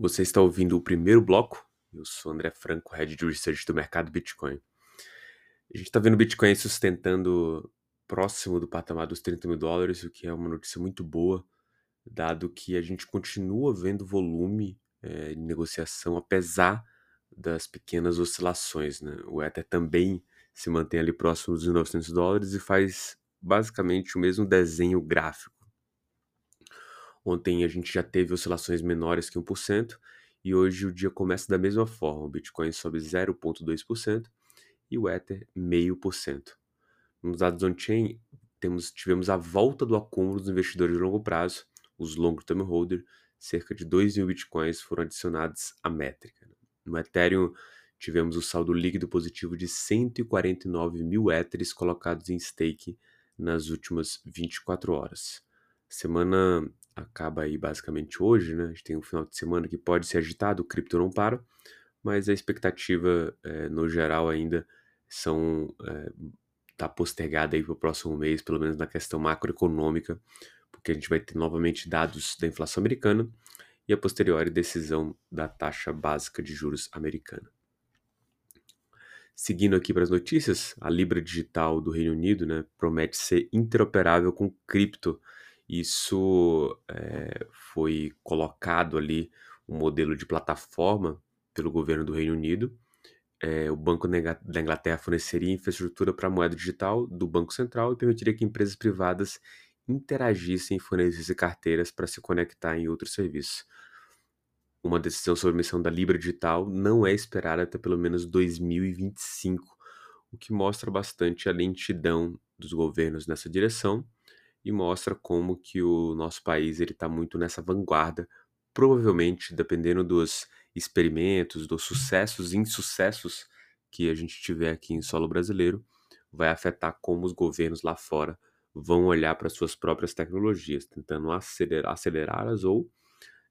Você está ouvindo o primeiro bloco? Eu sou André Franco, Head de Research do mercado Bitcoin. A gente está vendo o Bitcoin sustentando próximo do patamar dos 30 mil dólares, o que é uma notícia muito boa, dado que a gente continua vendo volume é, de negociação, apesar das pequenas oscilações. Né? O Ether também se mantém ali próximo dos 900 dólares e faz basicamente o mesmo desenho gráfico Ontem a gente já teve oscilações menores que 1%, e hoje o dia começa da mesma forma. O Bitcoin sobe 0,2% e o Ether 0,5%. Nos dados on-chain, tivemos a volta do acúmulo dos investidores de longo prazo, os long term holder, cerca de 2 mil bitcoins foram adicionados à métrica. No Ethereum, tivemos o saldo líquido positivo de 149 mil Ethers colocados em stake nas últimas 24 horas. Semana acaba aí basicamente hoje, né? A gente tem um final de semana que pode ser agitado, o cripto não para, mas a expectativa é, no geral ainda são é, tá postergada aí para o próximo mês, pelo menos na questão macroeconômica, porque a gente vai ter novamente dados da inflação americana e a posteriori decisão da taxa básica de juros americana. Seguindo aqui para as notícias, a Libra Digital do Reino Unido né, promete ser interoperável com cripto isso é, foi colocado ali um modelo de plataforma pelo governo do Reino Unido. É, o Banco da Inglaterra forneceria infraestrutura para a moeda digital do Banco Central e permitiria que empresas privadas interagissem e fornecessem carteiras para se conectar em outros serviços. Uma decisão sobre a emissão da Libra Digital não é esperada até pelo menos 2025, o que mostra bastante a lentidão dos governos nessa direção e mostra como que o nosso país ele está muito nessa vanguarda, provavelmente dependendo dos experimentos, dos sucessos e insucessos que a gente tiver aqui em solo brasileiro, vai afetar como os governos lá fora vão olhar para suas próprias tecnologias, tentando acelerá-las ou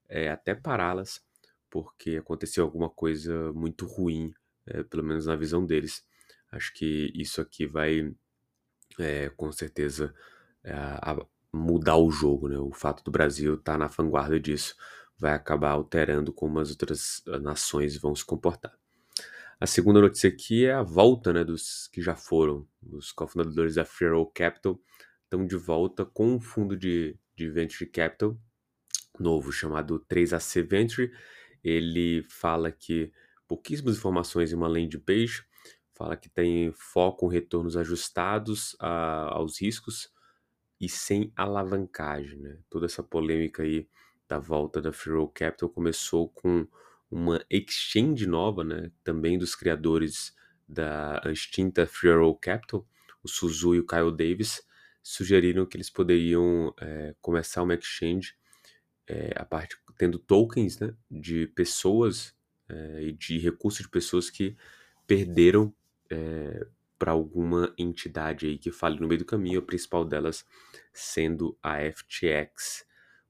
é, até pará-las, porque aconteceu alguma coisa muito ruim, é, pelo menos na visão deles. Acho que isso aqui vai, é, com certeza, a mudar o jogo, né? O fato do Brasil estar tá na vanguarda disso vai acabar alterando como as outras ah, nações vão se comportar. A segunda notícia aqui é a volta né, dos que já foram. Os cofundadores da Feral Capital estão de volta com um fundo de, de Venture Capital novo chamado 3AC Venture. Ele fala que pouquíssimas informações em uma landing page, fala que tem foco em retornos ajustados a, aos riscos, e sem alavancagem. Né? Toda essa polêmica aí da volta da Free Roll Capital começou com uma exchange nova, né? também dos criadores da extinta Free Roll Capital, o Suzu e o Kyle Davis, sugeriram que eles poderiam é, começar uma exchange é, a parte tendo tokens né, de pessoas é, e de recursos de pessoas que perderam para alguma entidade aí que fale no meio do caminho, a principal delas sendo a FTX.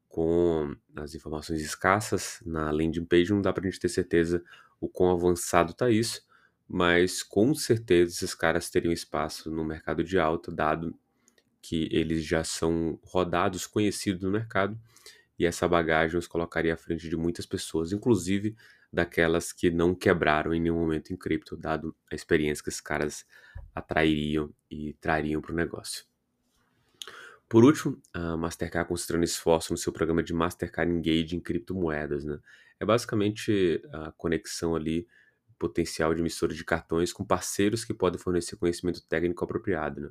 Com as informações escassas na landing page, não dá para a gente ter certeza o quão avançado está isso, mas com certeza esses caras teriam espaço no mercado de alta, dado que eles já são rodados, conhecidos no mercado, e essa bagagem os colocaria à frente de muitas pessoas, inclusive daquelas que não quebraram em nenhum momento em cripto, dado a experiência que esses caras atrairiam e trariam para o negócio. Por último, a Mastercard concentrando esforço no seu programa de Mastercard Engage em criptomoedas. Né? É basicamente a conexão ali potencial de emissores de cartões com parceiros que podem fornecer conhecimento técnico apropriado. Né?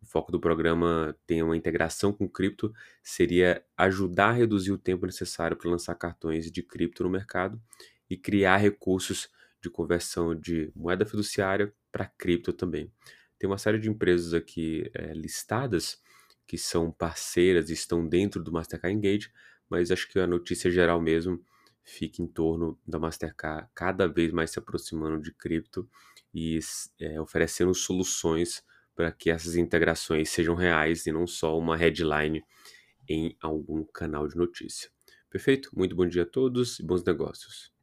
O foco do programa tem uma integração com cripto, seria ajudar a reduzir o tempo necessário para lançar cartões de cripto no mercado e criar recursos de conversão de moeda fiduciária para cripto também. Tem uma série de empresas aqui é, listadas que são parceiras e estão dentro do Mastercard Engage, mas acho que a notícia geral mesmo fica em torno da Mastercard cada vez mais se aproximando de cripto e é, oferecendo soluções para que essas integrações sejam reais e não só uma headline em algum canal de notícia. Perfeito? Muito bom dia a todos e bons negócios.